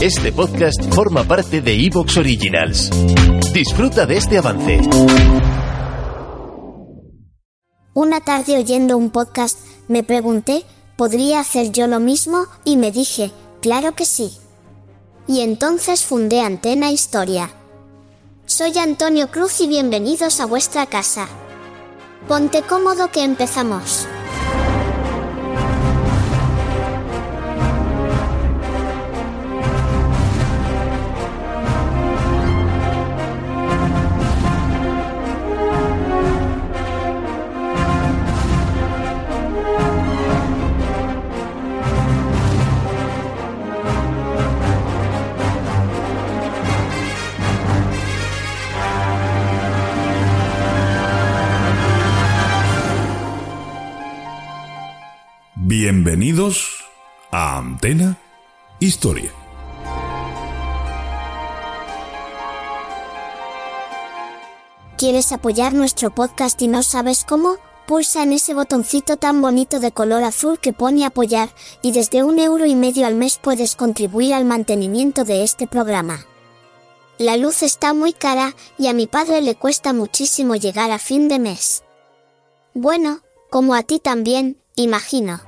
Este podcast forma parte de Evox Originals. Disfruta de este avance. Una tarde oyendo un podcast, me pregunté, ¿podría hacer yo lo mismo? Y me dije, claro que sí. Y entonces fundé Antena Historia. Soy Antonio Cruz y bienvenidos a vuestra casa. Ponte cómodo que empezamos. Bienvenidos a Antena Historia. ¿Quieres apoyar nuestro podcast y no sabes cómo? Pulsa en ese botoncito tan bonito de color azul que pone apoyar, y desde un euro y medio al mes puedes contribuir al mantenimiento de este programa. La luz está muy cara, y a mi padre le cuesta muchísimo llegar a fin de mes. Bueno, como a ti también, imagino.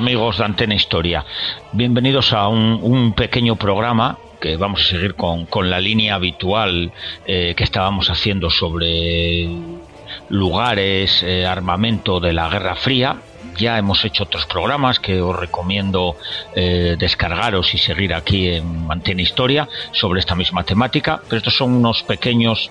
Amigos de Antena Historia, bienvenidos a un, pequeño programa que vamos a seguir con, la línea habitual eh, que estábamos haciendo sobre lugares, eh, armamento de la Guerra Fría. Ya hemos hecho otros programas que os recomiendo eh, descargaros y seguir aquí en Antena Historia sobre esta misma temática, pero estos son unos pequeños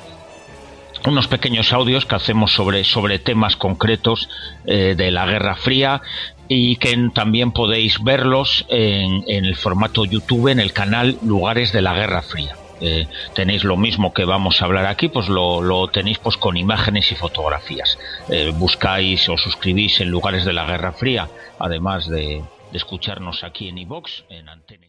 unos pequeños audios que hacemos sobre, sobre temas concretos de la Guerra Fría y que también podéis verlos en, el formato YouTube en el canal Lugares de la Guerra Fría. Eh, tenéis lo mismo que vamos a hablar aquí, pues lo, tenéis pues con imágenes y fotografías. Eh, buscáis o suscribís en Lugares de la Guerra Fría, además de, de escucharnos aquí en iVox, en Antena.